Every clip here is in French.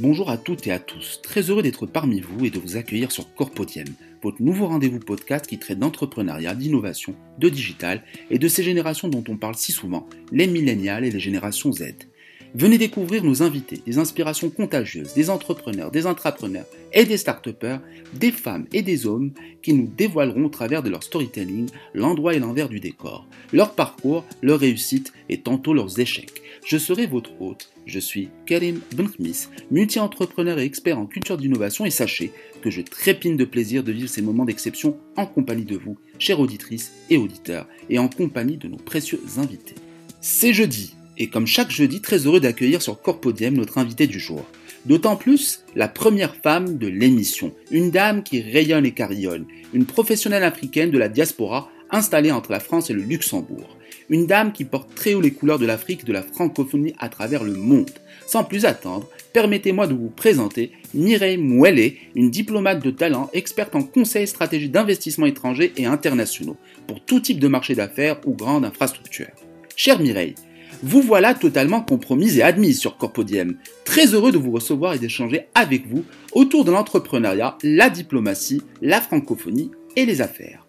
Bonjour à toutes et à tous, très heureux d'être parmi vous et de vous accueillir sur Corpodiem, votre nouveau rendez-vous podcast qui traite d'entrepreneuriat, d'innovation, de digital et de ces générations dont on parle si souvent, les millénials et les générations Z. Venez découvrir nos invités, des inspirations contagieuses, des entrepreneurs, des intrapreneurs et des start des femmes et des hommes qui nous dévoileront au travers de leur storytelling l'endroit et l'envers du décor, leur parcours, leurs réussites et tantôt leurs échecs. Je serai votre hôte, je suis Karim Benkhmis, multi-entrepreneur et expert en culture d'innovation et sachez que je trépine de plaisir de vivre ces moments d'exception en compagnie de vous, chères auditrices et auditeurs, et en compagnie de nos précieux invités. C'est jeudi, et comme chaque jeudi, très heureux d'accueillir sur Corpodium notre invité du jour. D'autant plus la première femme de l'émission, une dame qui rayonne et carillonne, une professionnelle africaine de la diaspora installée entre la France et le Luxembourg. Une dame qui porte très haut les couleurs de l'Afrique et de la francophonie à travers le monde. Sans plus attendre, permettez-moi de vous présenter Mireille Mouelle, une diplomate de talent, experte en conseil stratégie d'investissement étrangers et internationaux, pour tout type de marché d'affaires ou grande infrastructure. Chère Mireille, vous voilà totalement compromise et admise sur Corpodiem. Très heureux de vous recevoir et d'échanger avec vous autour de l'entrepreneuriat, la diplomatie, la francophonie et les affaires.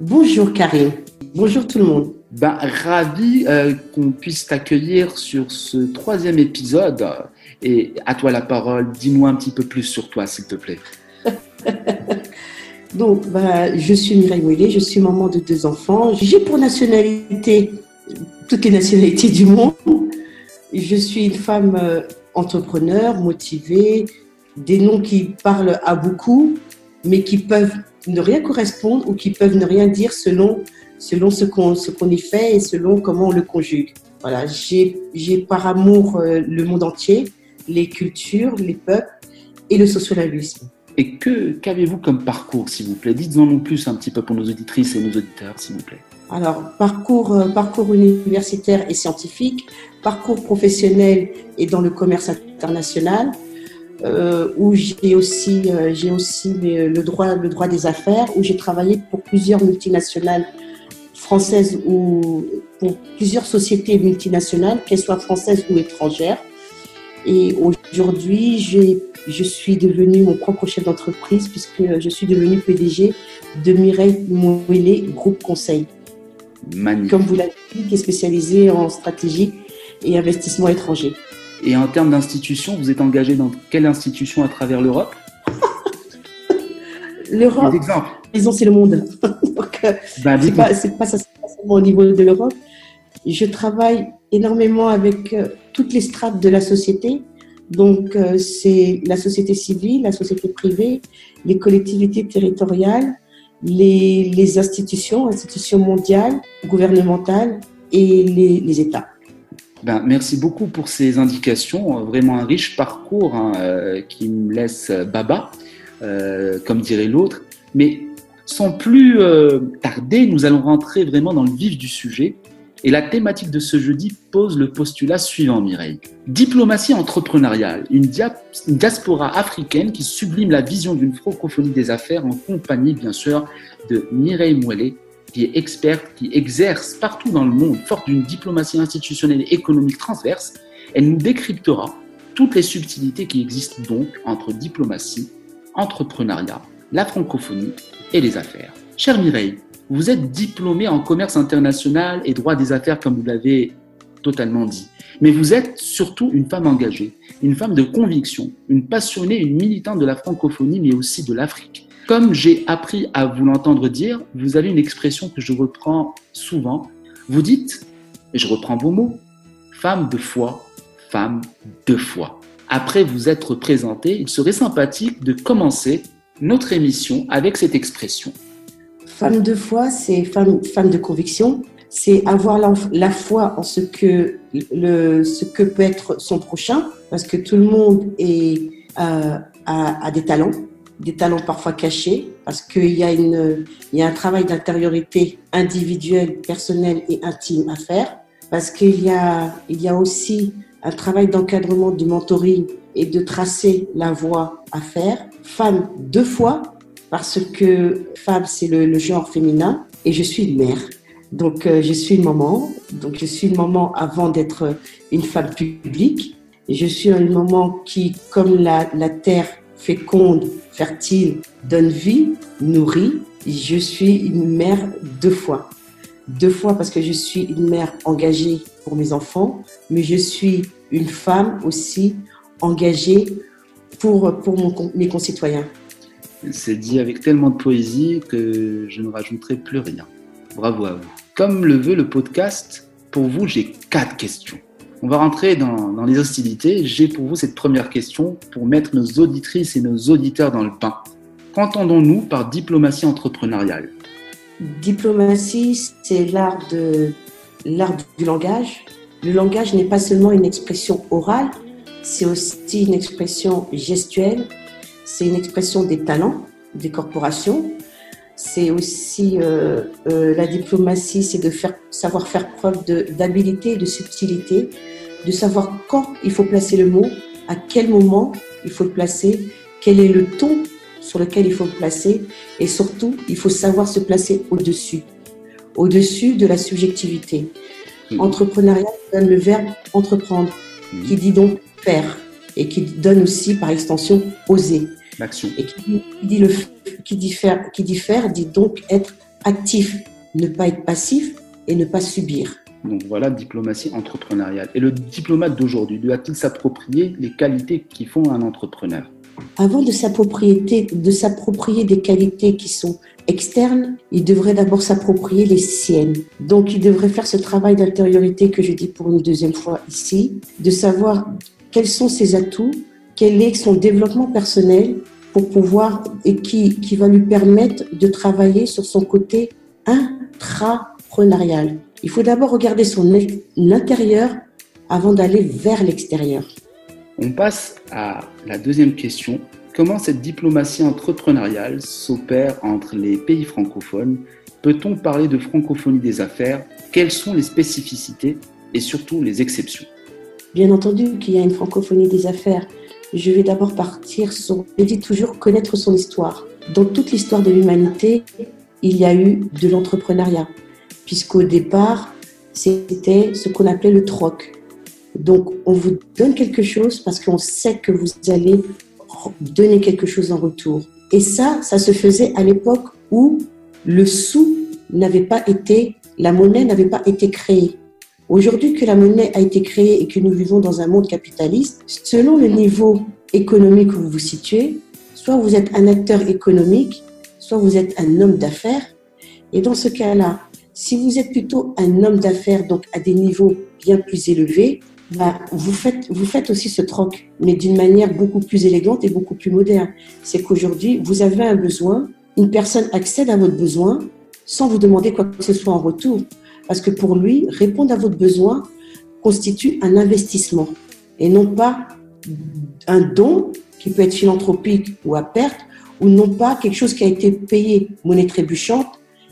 Bonjour Karim, bonjour tout le monde. Ben, ravi euh, qu'on puisse t'accueillir sur ce troisième épisode. Et à toi la parole, dis-nous un petit peu plus sur toi, s'il te plaît. Donc, ben, je suis Mireille Mouillet, je suis maman de deux enfants. J'ai pour nationalité toutes les nationalités du monde. Je suis une femme euh, entrepreneur, motivée, des noms qui parlent à beaucoup, mais qui peuvent ne rien correspondre ou qui peuvent ne rien dire selon, selon ce qu'on qu'on y fait et selon comment on le conjugue. Voilà, j'ai par amour euh, le monde entier, les cultures, les peuples et le socialisme. Et que qu'avez-vous comme parcours, s'il vous plaît? Dites-en nous plus un petit peu pour nos auditrices et nos auditeurs, s'il vous plaît. Alors, parcours, euh, parcours universitaire et scientifique, parcours professionnel et dans le commerce international, euh, où j'ai aussi, euh, j'ai aussi le, droit, le droit des affaires, où j'ai travaillé pour plusieurs multinationales françaises ou pour plusieurs sociétés multinationales, qu'elles soient françaises ou étrangères. Et aujourd'hui, je suis devenue mon propre chef d'entreprise puisque je suis devenue PDG de Mireille Mouélé Groupe Conseil. Comme vous l'avez dit, qui est spécialisé en stratégie et investissement étranger. Et en termes d'institutions, vous êtes engagé dans quelle institution à travers l'Europe? L'Europe, disons, c'est le monde. Donc, c'est pas, pas, seulement au niveau de l'Europe. Je travaille énormément avec euh, toutes les strates de la société. Donc, euh, c'est la société civile, la société privée, les collectivités territoriales, les, institutions, institutions mondiales, gouvernementales et les, États. Ben, merci beaucoup pour ces indications, vraiment un riche parcours hein, euh, qui me laisse baba, euh, comme dirait l'autre. Mais sans plus euh, tarder, nous allons rentrer vraiment dans le vif du sujet et la thématique de ce jeudi pose le postulat suivant, Mireille. Diplomatie entrepreneuriale, une, diaspora africaine qui sublime la vision d'une francophonie des affaires en compagnie, bien sûr, de Mireille Mouelet, qui est experte, qui exerce partout dans le monde, forte d'une diplomatie institutionnelle et économique transverse. Elle nous décryptera toutes les subtilités qui existent donc entre diplomatie, entrepreneuriat, la francophonie et les affaires. Chère Mireille, vous êtes diplômé en commerce international et droit des affaires, comme vous l'avez totalement dit. Mais vous êtes surtout une femme engagée, une femme de conviction, une passionnée, une militante de la francophonie, mais aussi de l'Afrique. Comme j'ai appris à vous l'entendre dire, vous avez une expression que je reprends souvent. Vous dites, et je reprends vos mots, femme de foi, femme de foi. Après vous être présenté, il serait sympathique de commencer notre émission avec cette expression. Femme de foi, c'est femme, femme de conviction, c'est avoir la, foi en ce que, le, ce que peut être son prochain, parce que tout le monde euh, a, des talents, des talents parfois cachés, parce qu'il y, a une, y a un travail d'intériorité individuelle, personnelle et intime à faire, parce qu'il y a, y a aussi un travail d'encadrement, du mentoring et de tracer la voie à faire. Femme de foi, parce que femme, c'est le, genre féminin et je suis une mère. Donc, euh, je suis une maman. Donc, je suis une maman avant d'être une femme publique. Je suis un moment qui, comme la, la terre féconde, fertile, donne vie, nourrit, je suis une mère deux fois. Deux fois parce que je suis une mère engagée pour mes enfants, mais je suis une femme aussi engagée pour, pour mes concitoyens. C'est dit avec tellement de poésie que je ne rajouterai plus rien. Bravo à vous. Comme le veut le podcast, pour vous, j'ai quatre questions. On va rentrer dans, les hostilités. J'ai pour vous cette première question pour mettre nos auditrices et nos auditeurs dans le pain. Qu'entendons-nous par diplomatie entrepreneuriale? Diplomatie, c'est l'art de l'art du langage. Le langage n'est pas seulement une expression orale, c'est aussi une expression gestuelle, c'est une expression des talents des corporations. C'est aussi euh, euh, la diplomatie, c'est de faire, savoir faire preuve d'habilité, de, de subtilité, de savoir quand il faut placer le mot, à quel moment il faut le placer, quel est le ton sur lequel il faut le placer et surtout, il faut savoir se placer au-dessus, au-dessus de la subjectivité. Mmh. Entrepreneuriat donne le verbe entreprendre, mmh. qui dit donc faire et qui donne aussi par extension oser. L'action. Et qui, dit, le, qui, dit faire, qui dit faire dit donc être actif, ne pas être passif et ne pas subir. Donc voilà, diplomatie entrepreneuriale. Et le diplomate d'aujourd'hui doit-il s'approprier les qualités qui font un entrepreneur? Avant de s'approprier, de s'approprier des qualités qui sont externes, il devrait d'abord s'approprier les siennes. Donc, il devrait faire ce travail d'intériorité que je dis pour une deuxième fois ici, de savoir quels sont ses atouts, quel est son développement personnel pour pouvoir et qui, qui va lui permettre de travailler sur son côté intrapreneurial. Il faut d'abord regarder son intérieur avant d'aller vers l'extérieur. On passe à la deuxième question. Comment cette diplomatie entrepreneuriale s'opère entre les pays francophones? Peut-on parler de francophonie des affaires? Quelles sont les spécificités et surtout les exceptions? Bien entendu qu'il y a une francophonie des affaires. Je vais d'abord partir sur, je dis toujours, connaître son histoire. Dans toute l'histoire de l'humanité, il y a eu de l'entrepreneuriat, puisqu'au départ, c'était ce qu'on appelait le troc. Donc, on vous donne quelque chose parce qu'on sait que vous allez donner quelque chose en retour. Et ça, ça se faisait à l'époque où le sou n'avait pas été, la monnaie n'avait pas été créée. Aujourd'hui que la monnaie a été créée et que nous vivons dans un monde capitaliste, selon le niveau économique où vous vous situez, soit vous êtes un acteur économique, soit vous êtes un homme d'affaires. Et dans ce cas-là, si vous êtes plutôt un homme d'affaires, donc à des niveaux bien plus élevés, bah, vous, faites, vous faites aussi ce troc, mais d'une manière beaucoup plus élégante et beaucoup plus moderne. C'est qu'aujourd'hui, vous avez un besoin, une personne accède à votre besoin sans vous demander quoi que ce soit en retour. Parce que pour lui, répondre à votre besoin constitue un investissement et non pas un don qui peut être philanthropique ou à perte, ou non pas quelque chose qui a été payé monnaie trébuchante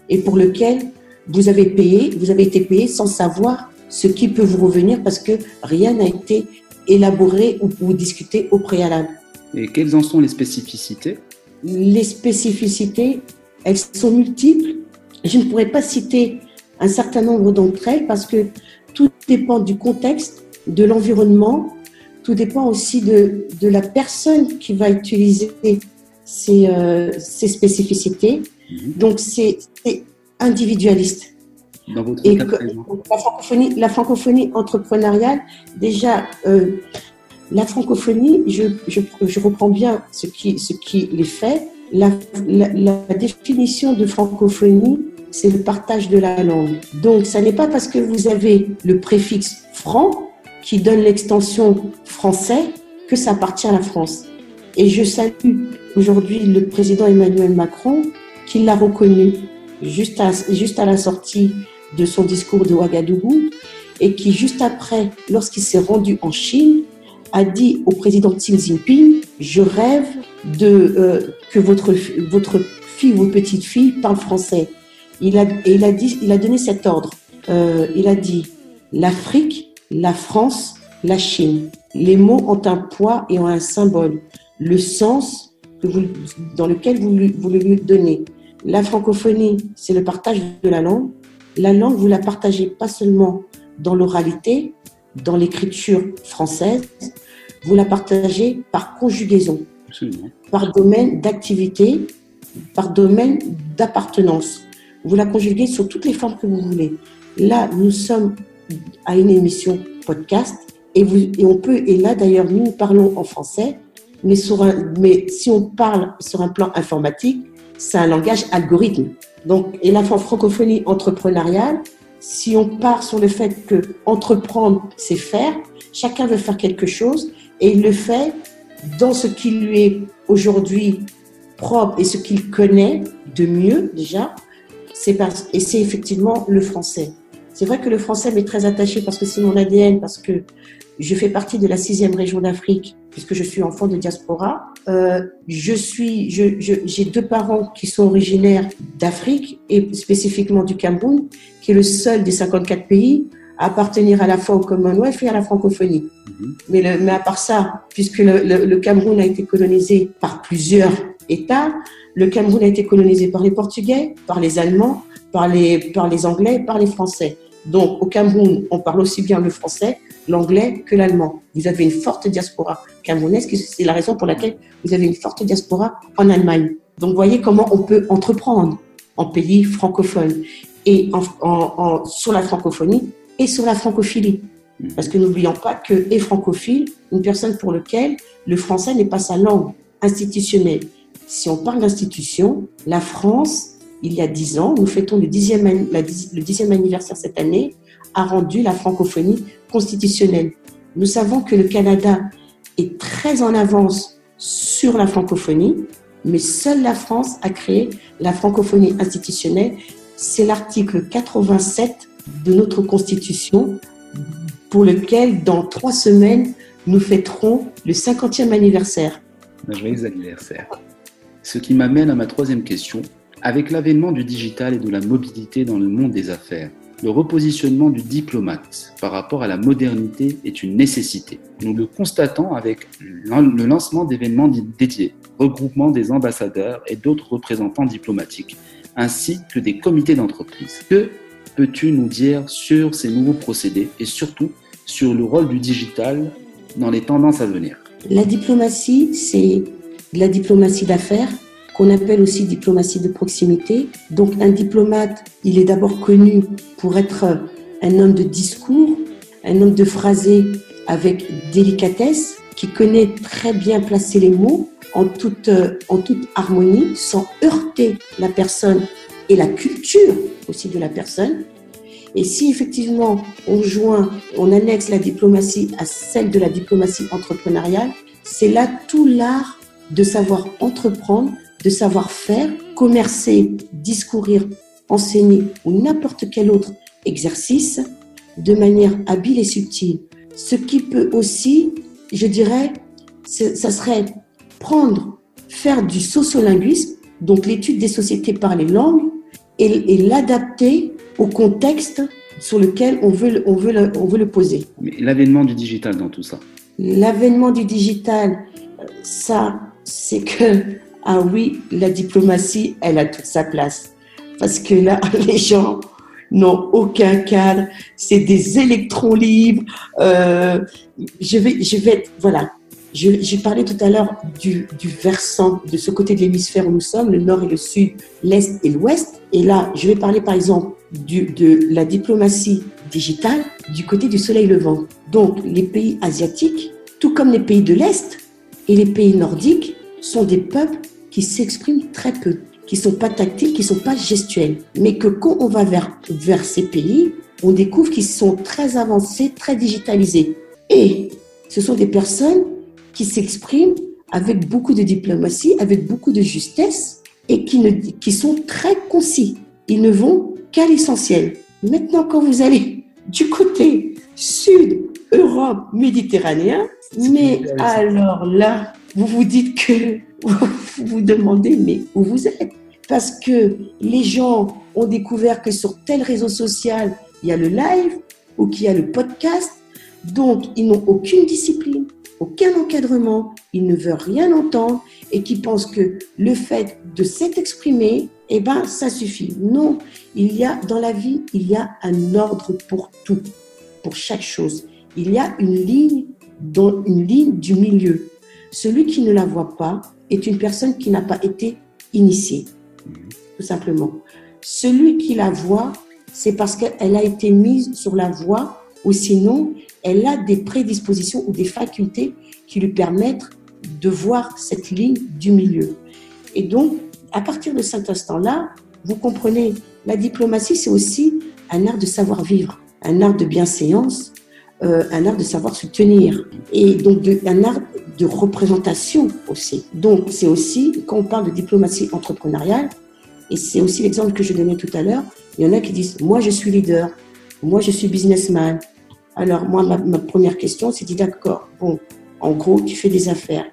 et pour lequel vous avez payé, vous avez été payé sans savoir ce qui peut vous revenir parce que rien n'a été élaboré ou, discuté au préalable. Et quelles en sont les spécificités? Les spécificités, elles sont multiples. Je ne pourrais pas citer un certain nombre d'entre elles parce que tout dépend du contexte, de l'environnement, tout dépend aussi de, de, la personne qui va utiliser ces, euh, ces spécificités. Mhm. Donc, c'est individualiste et la, francophonie, la francophonie entrepreneuriale, déjà, euh, la francophonie, je, je, je, reprends bien ce qui, ce qui les fait. La, la, la définition de francophonie, c'est le partage de la langue. Donc, ça n'est pas parce que vous avez le préfixe franc qui donne l'extension français que ça appartient à la France. Et je salue aujourd'hui le président Emmanuel Macron qui l'a reconnu juste à, la sortie de son discours de Ouagadougou et qui, juste après, lorsqu'il s'est rendu en Chine, a dit au président Xi Jinping Je rêve euh, que votre, votre fille ou petite fille parle français. Il a, et il a, dit, il a donné cet ordre. Euh, il a dit L'Afrique, la France, la Chine. Les mots ont un poids et ont un symbole. Le sens que vous, dans lequel vous, vous le lui donnez. La francophonie, c'est le partage de la langue. La langue, vous la partagez pas seulement dans l'oralité, dans l'écriture française, vous la partagez par conjugaison, par domaine d'activité, par domaine d'appartenance. Vous la conjuguez sur toutes les formes que vous voulez. Là, nous sommes à une émission podcast et, on peut, et là d'ailleurs, nous parlons en français, mais, mais si on parle sur un plan informatique, c'est un langage algorithme. Donc, et la francophonie entrepreneuriale, si on part sur le fait que entreprendre, c'est faire, chacun veut faire quelque chose et il le fait dans ce qui lui est aujourd'hui propre et ce qu'il connaît de mieux déjà, c'est et c'est effectivement le français. C'est vrai que le français m'est très attaché parce que c'est mon ADN, parce que je fais partie de la sixième région d'Afrique, puisque je suis enfant de diaspora. Euh, je suis, j'ai je, deux parents qui sont originaires d'Afrique et spécifiquement du Cameroun, qui est le seul des 54 pays à appartenir à la fois au Commonwealth et à la francophonie. Mhm. mais, le, mais à part ça, puisque le, le, le Cameroun a été colonisé par plusieurs États, le Cameroun a été colonisé par les Portugais, par les Allemands, par les, par les Anglais, par les Français. Donc, au Cameroun, on parle aussi bien le français, l'anglais que l'allemand. Vous avez une forte diaspora camerounaise, c'est la raison pour laquelle vous avez une forte diaspora en Allemagne. Donc, voyez comment on peut entreprendre en pays francophone et en, sur la francophonie et sur la francophilie. Parce que n'oublions pas que est francophile, une personne pour laquelle le français n'est pas sa langue institutionnelle. Si on parle d'institution, la France il y a dix ans, nous fêtons le dixième, anniversaire cette année, a rendu la francophonie constitutionnelle. Nous savons que le Canada est très en avance sur la francophonie, mais seule la France a créé la francophonie institutionnelle. C'est l'article 87 de notre Constitution pour lequel, dans trois semaines, nous fêterons le 50e anniversaire. Joyeux anniversaire. Ce qui m'amène à ma troisième question. Avec l'avènement du digital et de la mobilité dans le monde des affaires, le repositionnement du diplomate par rapport à la modernité est une nécessité. Nous le constatons avec le lancement d'événements dédiés, regroupement des ambassadeurs et d'autres représentants diplomatiques, ainsi que des comités d'entreprise. Que peux-tu nous dire sur ces nouveaux procédés et surtout sur le rôle du digital dans les tendances à venir? La diplomatie, c'est la diplomatie d'affaires qu'on appelle aussi diplomatie de proximité. Donc un diplomate, il est d'abord connu pour être un homme de discours, un homme de phrasé avec délicatesse, qui connaît très bien placer les mots en toute, en toute harmonie, sans heurter la personne et la culture aussi de la personne. Et si effectivement on joint, on annexe la diplomatie à celle de la diplomatie entrepreneuriale, c'est là tout l'art de savoir entreprendre de savoir-faire, commercer, discourir, enseigner ou n'importe quel autre exercice de manière habile et subtile. Ce qui peut aussi, je dirais, ça serait prendre, faire du sociolinguisme, donc l'étude des sociétés par les langues, et, l'adapter au contexte sur lequel on veut, on veut, on veut le poser. Mais l'avènement du digital dans tout ça? L'avènement du digital, ça, c'est que ah oui, la diplomatie, elle a toute sa place. Parce que là, les gens n'ont aucun cadre, c'est des électrons libres. Euh, je vais, je vais, voilà. J'ai parlé tout à l'heure du, versant, de ce côté de l'hémisphère où nous sommes, le nord et le sud, l'est et l'ouest. Et là, je vais parler par exemple de la diplomatie digitale du côté du soleil levant. Donc, les pays asiatiques, tout comme les pays de l'est et les pays nordiques, sont des peuples qui s'expriment très peu, qui sont pas tactiles, qui sont pas gestuels. Mais que quand on va vers, vers ces pays, on découvre qu'ils sont très avancés, très digitalisés. Et ce sont des personnes qui s'expriment avec beaucoup de diplomatie, avec beaucoup de justesse et qui, ne, qui sont très concis. Ils ne vont qu'à l'essentiel. Maintenant, quand vous allez du côté sud, Europe, méditerranéen, mais alors là, vous vous dites que vous vous demandez, mais où vous êtes? Parce que les gens ont découvert que sur tel réseau social, il y a le live ou qu'il y a le podcast. Donc, ils n'ont aucune discipline, aucun encadrement, ils ne veulent rien entendre et qui pensent que le fait de s'être exprimé, eh ben, ça suffit. Non, il y a, dans la vie, il y a un ordre pour tout, pour chaque chose. Il y a une ligne, dans une ligne du milieu. Celui qui ne la voit pas est une personne qui n'a pas été initiée, tout simplement. Celui qui la voit, c'est parce qu'elle a été mise sur la voie ou sinon elle a des prédispositions ou des facultés qui lui permettent de voir cette ligne du milieu. Et donc, à partir de cet instant-là, vous comprenez, la diplomatie, c'est aussi un art de savoir-vivre, un art de bienséance, euh, un art de savoir se tenir, et donc un art de représentation aussi. Donc, c'est aussi, quand on parle de diplomatie entrepreneuriale, et c'est aussi l'exemple que je donnais tout à l'heure, il y en a qui disent, moi je suis leader, moi je suis businessman. Alors, moi, ma, première question, c'est dit, d'accord, bon, en gros, tu fais des affaires.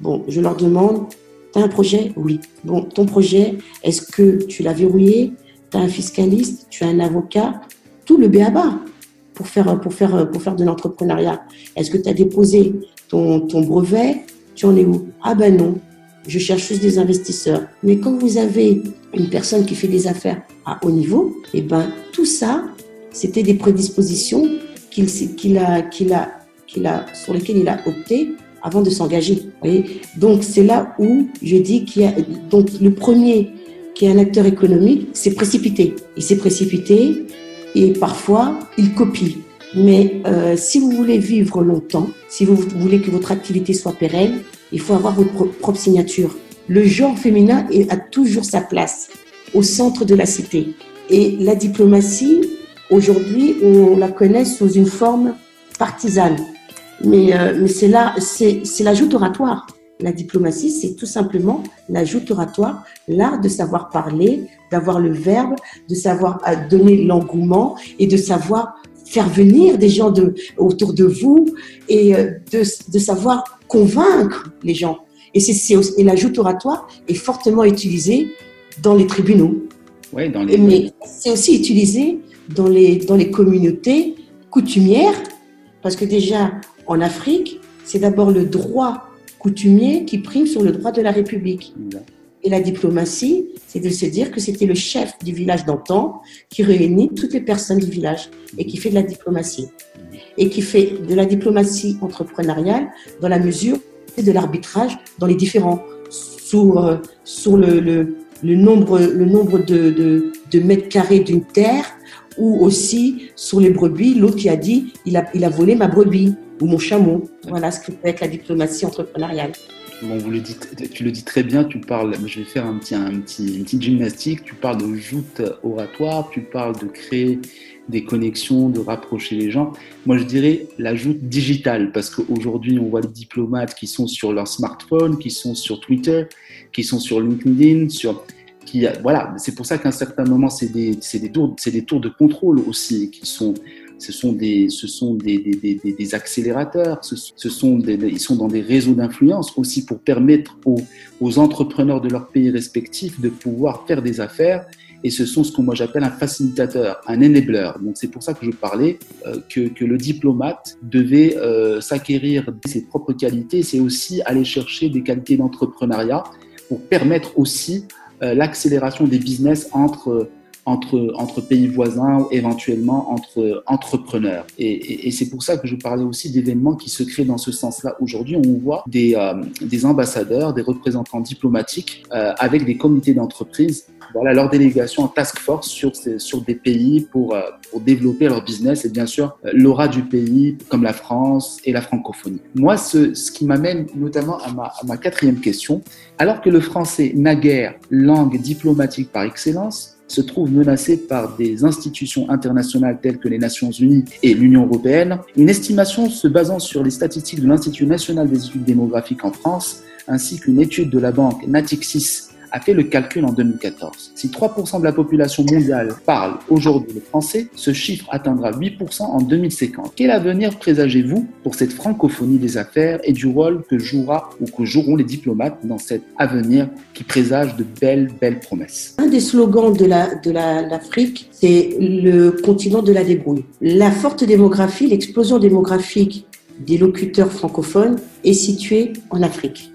Bon, je leur demande, tu as un projet? Oui. Bon, ton projet, est-ce que tu l'as verrouillé? Tu as un fiscaliste? Tu as un avocat? Tout le béaba pour faire, pour faire, pour faire de l'entrepreneuriat. Est-ce que tu as déposé ton, brevet? Tu en es où? Ah ben non, je cherche juste des investisseurs. Mais quand vous avez une personne qui fait des affaires à haut niveau, eh ben tout ça, c'était des prédispositions qu'il qu'il a, qu'il a, qu'il a, sur lesquelles il a opté avant de s'engager. Donc c'est là où je dis qu'il a donc le premier qui est un acteur économique, c'est précipité. Il s'est précipité et parfois il copie. Mais euh, si vous voulez vivre longtemps, si vous voulez que votre activité soit pérenne, il faut avoir votre propre signature. Le genre féminin a toujours sa place au centre de la cité. Et la diplomatie, aujourd'hui, on la connaît sous une forme partisane. Mais, euh, mais c'est là, c'est l'ajout oratoire. La diplomatie, c'est tout simplement l'ajout oratoire, l'art de savoir parler, d'avoir le verbe, de savoir euh, donner l'engouement et de savoir faire venir des gens de, autour de vous et euh, de, de savoir convaincre les gens. Et, c'est, et l'ajout oratoire est fortement utilisé dans les tribunaux. Ouais, dans les... Mais c'est aussi utilisé dans les, dans les communautés coutumières, parce que déjà, en Afrique, c'est d'abord le droit coutumier qui prime sur le droit de la République. Et la diplomatie, c'est de se dire que c'était le chef du village d'antan qui réunit toutes les personnes du village et qui fait de la diplomatie. Et qui fait de la diplomatie entrepreneuriale dans la mesure de l'arbitrage dans les différents, sur, euh, sur le, le, le, nombre, le nombre de, de, de mètres carrés d'une terre ou aussi sur les brebis, l'autre qui a dit il a, il a volé ma brebis ou mon chameau. Voilà ce que peut être la diplomatie entrepreneuriale. Bon, vous le dites, tu le dis très bien, tu parles, je vais faire un petit, un petit, une petite gymnastique, tu parles de joute oratoire, tu parles de créer des connexions, de rapprocher les gens. Moi, je dirais la joute digitale, parce qu'aujourd'hui, on voit des diplomates qui sont sur leur smartphone, qui sont sur Twitter, qui sont sur LinkedIn, sur... Qui, voilà, c'est pour ça qu'à un certain moment, c'est des, des, tours, des tours de contrôle aussi qui sont ce sont des, ce sont des, des, des, des accélérateurs, ce, sont ils sont dans des réseaux d'influence aussi pour permettre aux, aux, entrepreneurs de leur pays respectifs de pouvoir faire des affaires. Et ce sont ce que moi j'appelle un facilitateur, un enabler. Donc c'est pour ça que je parlais euh, que, que, le diplomate devait euh, s'acquérir ses propres qualités. C'est aussi aller chercher des qualités d'entrepreneuriat pour permettre aussi euh, l'accélération des business entre entre, entre pays voisins, éventuellement entre entrepreneurs. Et, et, et c'est pour ça que je parlais aussi d'événements qui se créent dans ce sens-là. Aujourd'hui, on voit des, euh, des ambassadeurs, des représentants diplomatiques euh, avec des comités d'entreprise, voilà, leur délégation en task force sur, sur des pays pour, euh, pour développer leur business et bien sûr euh, l'aura du pays comme la France et la francophonie. Moi, ce, ce qui m'amène notamment à ma, à ma quatrième question, alors que le français, naguère, langue diplomatique par excellence, se trouve menacé par des institutions internationales telles que les Nations Unies et l'Union européenne. Une estimation se basant sur les statistiques de l'Institut national des études démographiques en France, ainsi qu'une étude de la banque Natixis a fait le calcul en 2014. Si 3% de la population mondiale parle aujourd'hui le français, ce chiffre atteindra 8% en 2050. Quel avenir présagez-vous pour cette francophonie des affaires et du rôle que jouera ou que joueront les diplomates dans cet avenir qui présage de belles, belles promesses? Un des slogans de l'Afrique, la, de la, c'est le continent de la débrouille. La forte démographie, l'explosion démographique des locuteurs francophones est située en Afrique.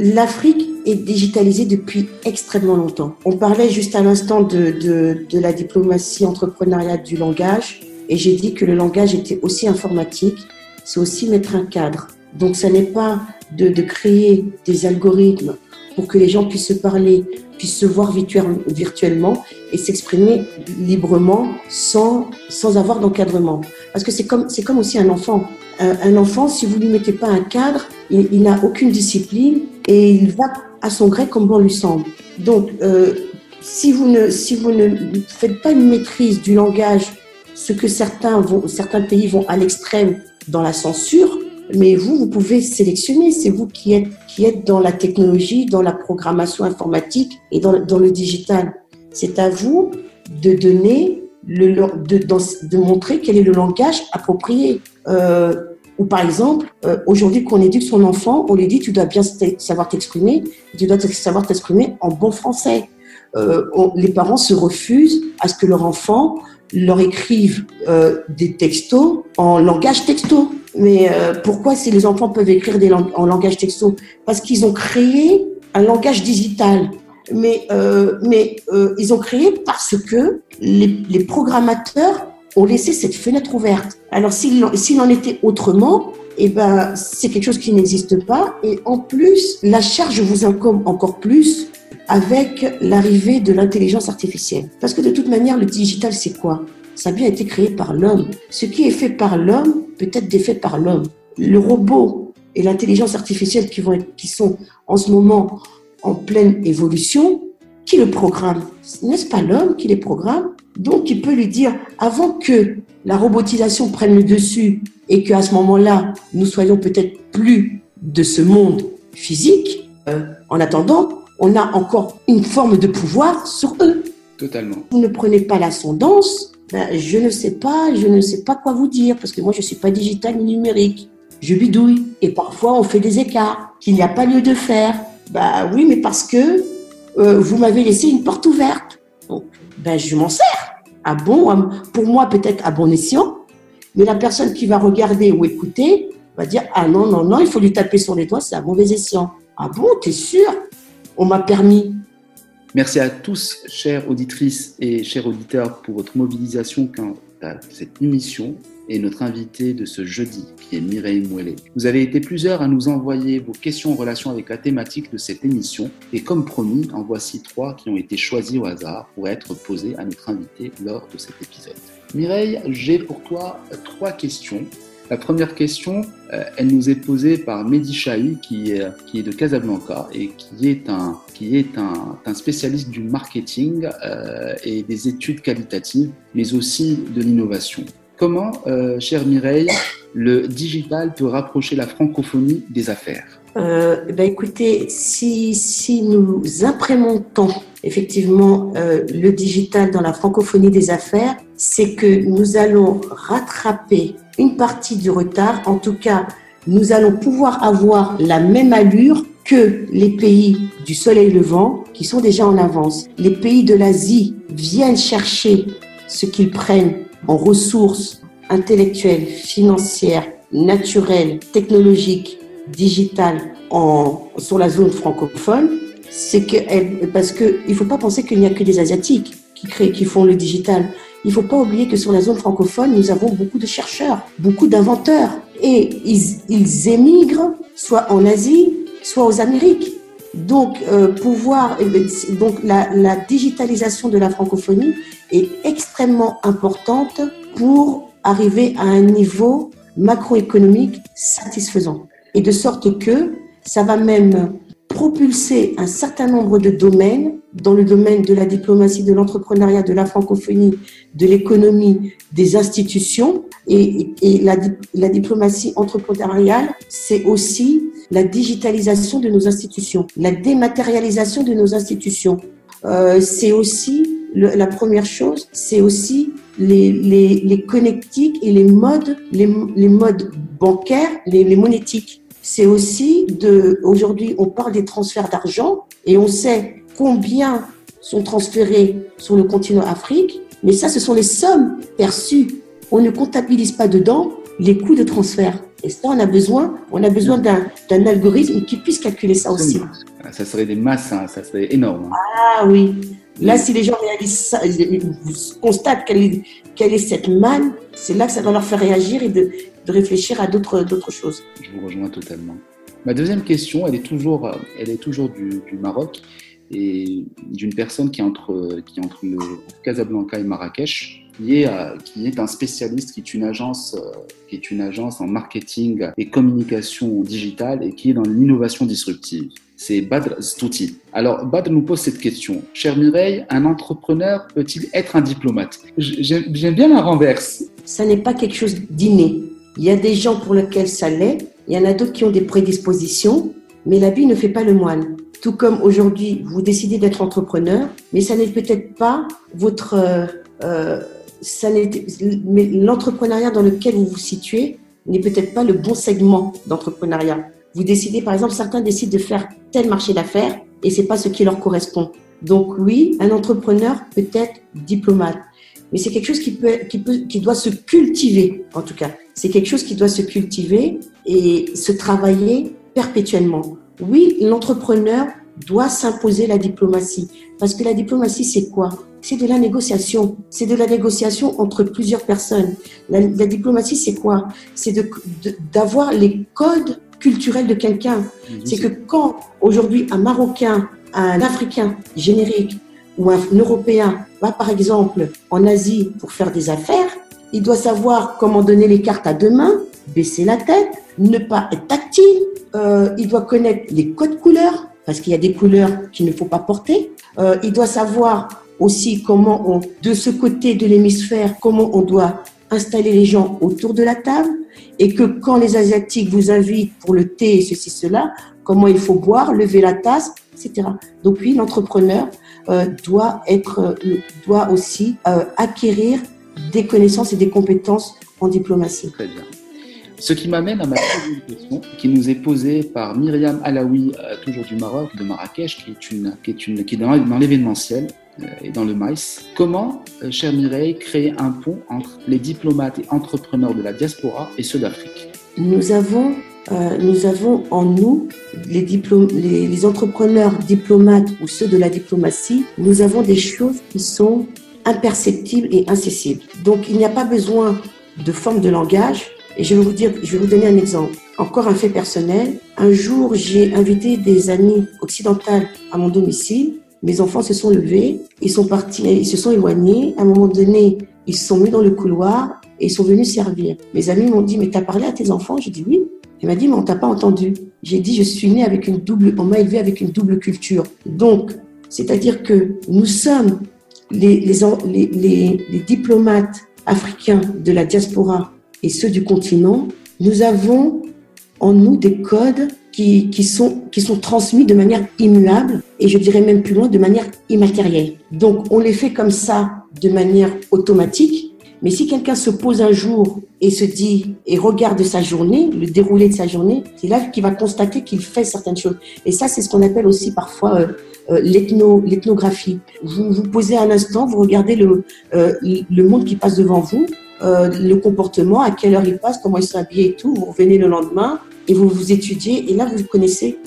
L'Afrique est digitalisée depuis extrêmement longtemps. On parlait juste à l'instant de, de, de, la diplomatie entrepreneuriale du langage. Et j'ai dit que le langage était aussi informatique, c'est aussi mettre un cadre. Donc, ça n'est pas de, de, créer des algorithmes pour que les gens puissent se parler, puissent se voir virtuellement et s'exprimer librement sans, sans avoir d'encadrement. Parce que c'est comme, c'est comme aussi un enfant. Un, un, enfant, si vous lui mettez pas un cadre, il n'a aucune discipline et il va à son gré comme bon lui semble. Donc, euh, si vous ne, faites pas une maîtrise du langage, ce que certains vont, certains pays vont à l'extrême dans la censure, mais vous, vous pouvez sélectionner. C'est vous qui êtes, dans la technologie, dans la programmation informatique et dans, le digital. C'est à vous de donner de, montrer quel est le langage approprié. Euh, ou par exemple, euh, aujourd'hui qu'on éduque son enfant, on lui dit tu dois bien savoir t'exprimer, tu dois savoir t'exprimer en bon français. Euh, les parents se refusent à ce que leur enfant leur écrive euh, des textos en langage texto. Mais pourquoi si les enfants peuvent écrire en langage texto? Parce qu'ils ont créé un langage digital. Mais, mais ils ont créé parce que les, les, programmateurs ont laissé cette fenêtre ouverte. Alors s'il en était autrement, eh ben, c'est quelque chose qui n'existe pas. Et en plus, la charge vous incombe encore plus avec l'arrivée de l'intelligence artificielle. Parce que de toute manière, le digital, c'est quoi? Ça a bien été créé par l'homme. Ce qui est fait par l'homme peut être défait par l'homme. Le robot et l'intelligence artificielle qui, vont être, qui sont en ce moment en pleine évolution, qui le programme? N'est-ce pas l'homme qui les programme? Donc, il peut lui dire, avant que la robotisation prenne le dessus et qu'à ce moment-là, nous soyons peut-être plus de ce monde physique, euh, en attendant, on a encore une forme de pouvoir sur eux. Totalement. Vous ne prenez pas l'ascendance, ben, je ne sais pas, je ne sais pas quoi vous dire, parce que moi, je ne suis pas digital ni numérique. Je bidouille. Et parfois, on fait des écarts qu'il n'y a pas lieu de faire. Bah oui, mais parce que euh, vous m'avez laissé une porte ouverte. Donc, ben, je m'en sers. À bon, pour moi, peut-être à bon escient, mais la personne qui va regarder ou écouter va dire Ah non, non, non, il faut lui taper sur les doigts, c'est à mauvais escient. Ah bon, t'es sûr? On m'a permis. Merci à tous, chères auditrices et chers auditeurs, pour votre mobilisation quant à cette émission et notre invité de ce jeudi, qui est Mireille Mouelet. Vous avez été plusieurs à nous envoyer vos questions en relation avec la thématique de cette émission, et comme promis, en voici trois qui ont été choisis au hasard pour être posées à notre invité lors de cet épisode. Mireille, j'ai pour toi trois questions. La première question, euh, elle nous est posée par Mehdi Chahi, qui est, de Casablanca et qui est un spécialiste du marketing euh, et des études qualitatives, mais aussi de l'innovation. Comment, euh, chère Mireille, le digital peut rapprocher la francophonie des affaires? Euh, ben Écoutez, si, si nous imprémentons effectivement euh, le digital dans la francophonie des affaires, c'est que nous allons rattraper une partie du retard. En tout cas, nous allons pouvoir avoir la même allure que les pays du soleil levant qui sont déjà en avance. Les pays de l'Asie viennent chercher ce qu'ils prennent en ressources intellectuelles, financières, naturelles, technologiques, digitales en, sur la zone francophone, c'est que parce que il faut pas penser qu'il n'y a que des asiatiques qui créent, qui font le digital. Il faut pas oublier que sur la zone francophone, nous avons beaucoup de chercheurs, beaucoup d'inventeurs, et ils, ils émigrent soit en Asie, soit aux Amériques. Donc, euh, pouvoir, donc la, la digitalisation de la francophonie est extrêmement importante pour arriver à un niveau macroéconomique satisfaisant. Et de sorte que ça va même propulser un certain nombre de domaines dans le domaine de la diplomatie, de l'entrepreneuriat, de la francophonie, de l'économie, des institutions. Et, et la, la, diplomatie entrepreneuriale, c'est aussi la digitalisation de nos institutions, la dématérialisation de nos institutions. Euh, c'est aussi la première chose, c'est aussi les, connectiques et les modes, les, modes bancaires, les, les monétiques. C'est aussi de, aujourd'hui, on parle des transferts d'argent et on sait combien sont transférés sur le continent Afrique, mais ça, ce sont les sommes perçues. On ne comptabilise pas dedans les coûts de transfert. Et ça, on a besoin, on a besoin d'un algorithme qui puisse calculer ça aussi. Ça serait des masses, hein, ça serait énorme. Ah oui, Là, si les gens réalisent ça, constatent quelle est, quelle est cette manne, c'est là que ça va leur faire réagir et de, de réfléchir à d'autres choses. Je vous rejoins totalement. Ma deuxième question, elle est toujours, elle est toujours du, du Maroc et d'une personne qui est entre, qui est entre le Casablanca et Marrakech, qui est, euh, qui est un spécialiste, qui est une agence, euh, qui est une agence en marketing et communication digitale et qui est dans l'innovation disruptive. C'est Badr Stouti. Alors, Badr nous pose cette question. Cher Mireille, un entrepreneur peut-il être un diplomate? J'aime bien la renverse. Ça n'est pas quelque chose d'inné. Il y a des gens pour lesquels ça l'est, il y en a d'autres qui ont des prédispositions, mais l'habit ne fait pas le moine. Tout comme aujourd'hui, vous décidez d'être entrepreneur, mais ça n'est peut-être pas votre... Euh mais l'entrepreneuriat dans lequel vous vous situez n'est peut-être pas le bon segment d'entrepreneuriat. Vous décidez, par exemple, certains décident de faire tel marché d'affaires et c'est pas ce qui leur correspond. Donc oui, un entrepreneur peut être diplomate, mais c'est quelque chose qui peut, qui peut, qui doit se cultiver, en tout cas. C'est quelque chose qui doit se cultiver et se travailler perpétuellement. Oui, l'entrepreneur doit s'imposer la diplomatie. Parce que la diplomatie, c'est quoi? C'est de la négociation. C'est de la négociation entre plusieurs personnes. La, diplomatie, c'est quoi? C'est d'avoir les codes culturels de quelqu'un. C'est que quand aujourd'hui un Marocain, un Africain générique ou un Européen va par exemple en Asie pour faire des affaires, il doit savoir comment donner les cartes à deux mains, baisser la tête, ne pas être tactile, euh, il doit connaître les codes couleurs, parce qu'il y a des couleurs qu'il ne faut pas porter. Euh, il doit savoir aussi comment de ce côté de l'hémisphère, comment on doit installer les gens autour de la table et que quand les Asiatiques vous invitent pour le thé ceci, cela, comment il faut boire, lever la tasse, etc. Donc oui, l'entrepreneur euh, doit, être, euh, doit aussi acquérir des connaissances et des compétences en diplomatie. Très bien. Ce qui m'amène à ma deuxième question, qui nous est posée par Myriam Alaoui, euh, toujours du Maroc, de Marrakech, qui est, une, qui est, une, qui dans, l'événementiel euh, et dans le maïs. Comment, euh, cher Mireille, créer un pont entre les diplomates et entrepreneurs de la diaspora et ceux d'Afrique? Nous avons nous avons en nous, les, les, les, entrepreneurs diplomates ou ceux de la diplomatie, nous avons des choses qui sont imperceptibles et incessibles. Donc il n'y a pas besoin de forme de langage et je vais vous dire, je vais vous donner un exemple. Encore un fait personnel. Un jour, j'ai invité des amis occidentales à mon domicile. Mes enfants se sont levés, ils sont partis, ils se sont éloignés. À un moment donné, ils se sont mis dans le couloir et ils sont venus servir. Mes amis m'ont dit, mais t'as parlé à tes enfants J'ai dit oui. Il m'a dit, mais on t'a pas entendu. J'ai dit, je suis né avec une double, on m'a élevé avec une double culture. Donc, c'est-à-dire que nous sommes les, les diplomates africains de la diaspora et ceux du continent, nous avons en nous des codes qui, qui, sont, qui sont transmis de manière immuable et je dirais même plus loin, de manière immatérielle. Donc on les fait comme ça de manière automatique, mais si quelqu'un se pose un jour et se dit et regarde sa journée, le déroulé de sa journée, c'est là qu'il va constater qu'il fait certaines choses. Et ça, c'est ce qu'on appelle aussi parfois euh, euh, l'ethnographie. Vous vous posez un instant, vous regardez le, euh, le monde qui passe devant vous, euh, le comportement, à quelle heure il passe, comment il s'habille et tout. Vous revenez le lendemain et vous vous étudiez et là vous connaissez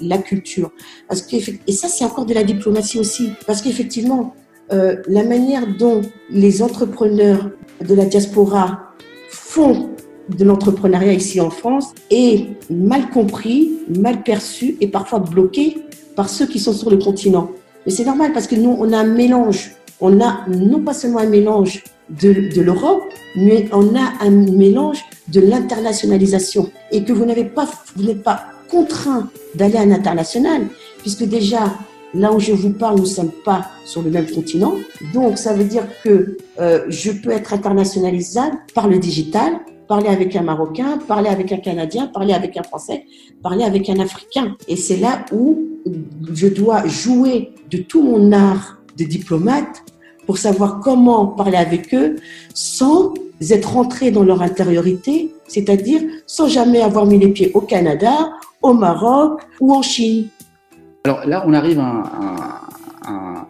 la culture. Parce que, et ça c'est encore de la diplomatie aussi, parce qu'effectivement euh, la manière dont les entrepreneurs de la diaspora font de l'entrepreneuriat ici en France est mal compris, mal perçu et parfois bloqué par ceux qui sont sur le continent. Mais c'est normal parce que nous on a un mélange, on a non pas seulement un mélange de, l'Europe, mais on a un mélange de l'internationalisation et que vous n'avez pas, vous n'êtes pas contraint d'aller à l'international, puisque déjà là où je vous parle, nous ne sommes pas sur le même continent. Donc ça veut dire que euh, je peux être internationalisable par le digital, parler avec un Marocain, parler avec un Canadien, parler avec un Français, parler avec un Africain. Et c'est là où je dois jouer de tout mon art de diplomate pour savoir comment parler avec eux sans être rentré dans leur intériorité, c'est-à-dire sans jamais avoir mis les pieds au Canada, au Maroc ou en Chine. Alors là, on arrive à,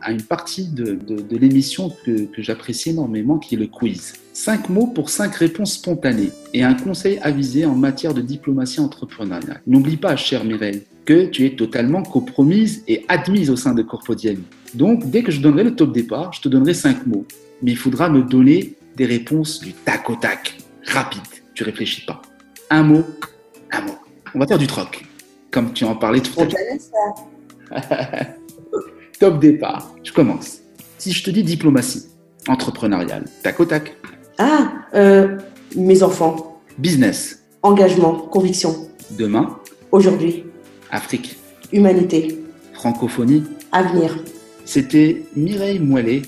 une partie de, l'émission que, j'apprécie énormément, qui est le quiz. Cinq mots pour cinq réponses spontanées et un conseil avisé en matière de diplomatie entrepreneuriale. N'oublie pas, chère Mireille, que tu es totalement compromise et admise au sein de Corpodienne. Donc, dès que je donnerai le top départ, je te donnerai cinq mots. Mais il faudra me donner des réponses du tac au tac, rapide. Tu réfléchis pas. Un mot, un mot. On va faire du troc, comme tu en parlais tout à l'heure. top départ, je commence. Si je te dis diplomatie, entrepreneuriale, tac au tac. Ah, euh, mes enfants. Business. Engagement, conviction. Demain. Aujourd'hui. Afrique. Humanité. Francophonie. Avenir. C'était Mireille Moellet.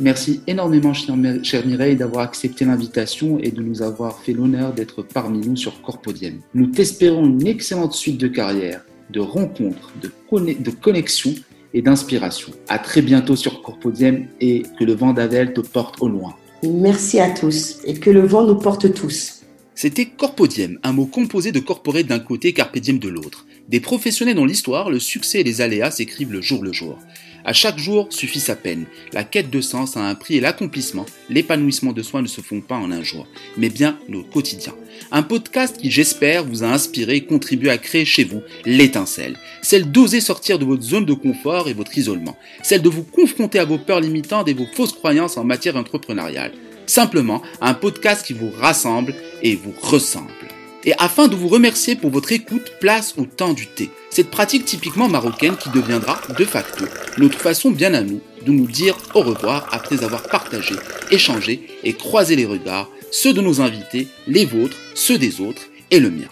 Merci énormément, chère Mireille, d'avoir accepté l'invitation et de nous avoir fait l'honneur d'être parmi nous sur Corpodium. Nous t'espérons une excellente suite de carrière, de rencontres, de, de connexions et d'inspiration. À très bientôt sur Corpodium et que le vent d'Avel te porte au loin. Merci à tous et que le vent nous porte tous. C'était Corpodium, un mot composé de corporate d'un côté, carpe de l'autre. Des professionnels dans l'histoire, le succès et les aléas s'écrivent le jour le jour. À chaque jour suffit sa peine. La quête de sens a un prix et l'accomplissement, l'épanouissement de soi ne se font pas en un jour, mais bien nos quotidiens. Un podcast qui, j'espère, vous a inspiré et contribué à créer chez vous l'étincelle. Celle d'oser sortir de votre zone de confort et votre isolement. Celle de vous confronter à vos peurs limitantes et vos fausses croyances en matière entrepreneuriale. Simplement, un podcast qui vous rassemble et vous ressemble. Et afin de vous remercier pour votre écoute, place au temps du thé. Cette pratique typiquement marocaine qui deviendra de facto notre façon bien à nous de nous dire au revoir après avoir partagé, échangé et croisé les regards, ceux de nos invités, les vôtres, ceux des autres et le mien.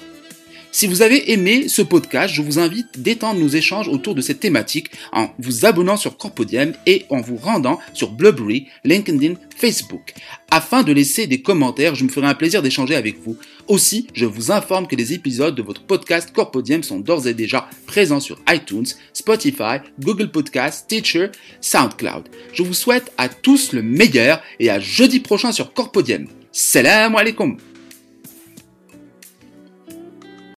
Si vous avez aimé ce podcast, je vous invite d'étendre nos échanges autour de cette thématique en vous abonnant sur Corpodium et en vous rendant sur Blueberry, LinkedIn, Facebook. Afin de laisser des commentaires, je me ferai un plaisir d'échanger avec vous. Aussi, je vous informe que les épisodes de votre podcast Corpodium sont d'ores et déjà présents sur iTunes, Spotify, Google Podcasts, Teacher, SoundCloud. Je vous souhaite à tous le meilleur et à jeudi prochain sur Corpodium. Salam alaikum